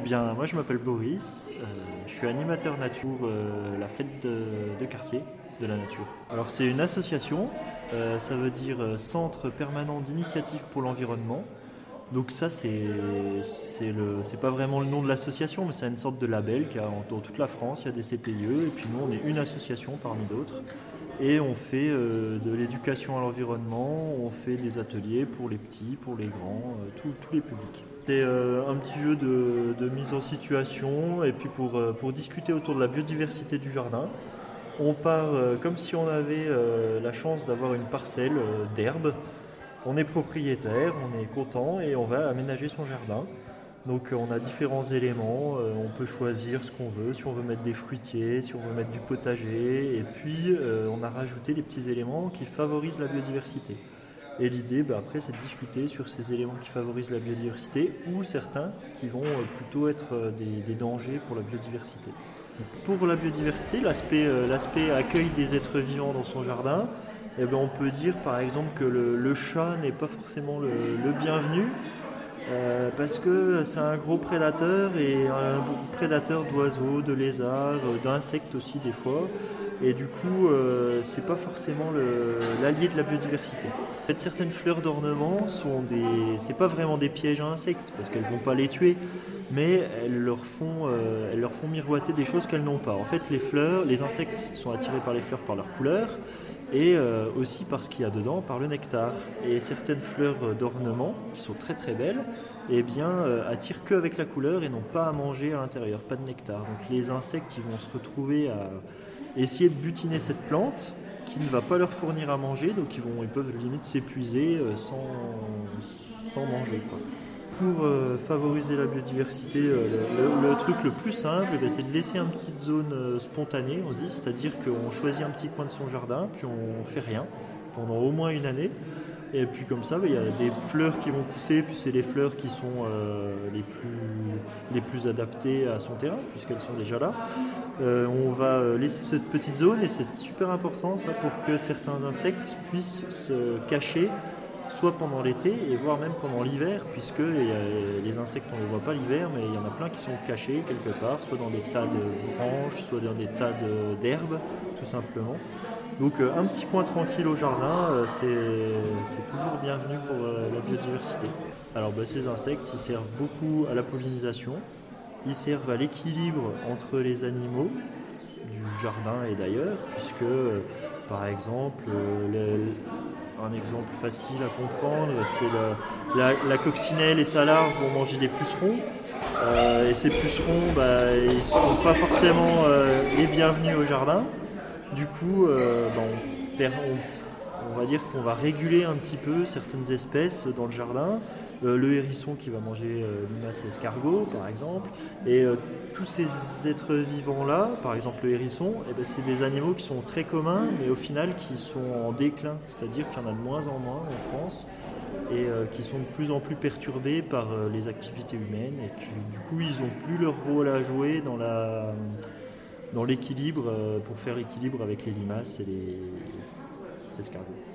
Eh bien, moi je m'appelle Boris, euh, je suis animateur nature, euh, la fête de, quartier de la nature. Alors c'est une association, euh, ça veut dire euh, Centre permanent d'initiative pour l'environnement. Donc ça c'est c'est pas vraiment le nom de l'association, mais c'est une sorte de label qui a en- dans toute la France, il y a des CPIE, et puis nous on est une association parmi d'autres. Et on fait euh, de l'éducation à l'environnement, on fait des ateliers pour les petits, pour les grands, euh, tous- les publics. C'est euh, un petit jeu de, mise en situation et puis pour, discuter autour de la biodiversité du jardin. On part comme si on avait la chance d'avoir une parcelle d'herbe. On est propriétaire, on est content et on va aménager son jardin. Donc euh, on a différents éléments, euh, on peut choisir ce qu'on veut, si on veut mettre des fruitiers, si on veut mettre du potager, et puis euh, on a rajouté des petits éléments qui favorisent la biodiversité. Et l'idée, bah, après, c'est de discuter sur ces éléments qui favorisent la biodiversité ou certains qui vont plutôt être des, dangers pour la biodiversité. Pour la biodiversité, l'aspect accueil des êtres vivants dans son jardin, eh ben, on peut dire par exemple que le, chat n'est pas forcément le bienvenu euh, parce que c'est un gros prédateur et un prédateur d'oiseaux, de lézards, euh, d'insectes aussi des fois. Et du coup, euh, c'est pas forcément l'allié de la biodiversité. En fait, certaines fleurs d'ornement sont des, c'est pas vraiment des pièges à insectes parce qu'elles vont pas les tuer, mais elles leur font, elles leur font miroiter des choses qu'elles n'ont pas. En fait, les fleurs, les insectes sont attirés par les fleurs par leur couleur et euh, aussi par ce qu'il y a dedans, par le nectar. Et certaines fleurs d'ornement qui sont très très belles, eh bien, euh, attirent que avec la couleur et n'ont pas à manger à l'intérieur, pas de nectar. Donc les insectes, vont se retrouver à essayer de butiner cette plante qui ne va pas leur fournir à manger, donc ils, vont, ils peuvent limite s'épuiser euh, sans, manger. Pour euh, favoriser la biodiversité, euh, le, truc le plus simple, eh ben, c'est de laisser une petite zone euh, spontanée, on dit, c'est-à-dire qu'on choisit un petit coin de son jardin, puis on fait rien pendant au moins une année. Et puis comme ça, ben, il y a des fleurs qui vont pousser, puis c'est les fleurs qui sont les, plus, les plus adaptées à son terrain, puisqu'elles sont déjà là. On va laisser cette petite zone, et c'est super important ça pour que certains insectes puissent se cacher soit pendant l'été et voire même pendant l'hiver, puisque a- les insectes on ne les voit pas l'hiver, mais il y en a plein qui sont cachés quelque part, soit dans des tas de branches, soit dans des tas d'herbes, tout simplement. Donc euh, un petit coin tranquille au jardin, euh, c'est toujours bienvenu pour euh, la biodiversité. Alors bah, ces insectes, ils servent beaucoup à la pollinisation, ils servent à l'équilibre entre les animaux du jardin et d'ailleurs, puisque euh, par exemple, euh, le- un exemple facile à comprendre, c'est la, coccinelle et sa larve vont manger des pucerons. Euh, et ces pucerons, bah, ils ne sont pas forcément euh, les bienvenus au jardin. Du coup, euh, bah, on va dire qu'on va réguler un petit peu certaines espèces dans le jardin. Euh, le hérisson qui va manger euh, limaces et escargots, par exemple. Et euh, tous ces êtres vivants-là, par exemple le hérisson, eh ben, c'est des animaux qui sont très communs, mais au final qui sont en déclin. C'est-à-dire qu'il y en a de moins en moins en France et euh, qui sont de plus en plus perturbés par euh, les activités humaines et qui, du coup, ils n'ont plus leur rôle à jouer dans la dans l'équilibre euh, pour faire l'équilibre avec les limaces et les escargots.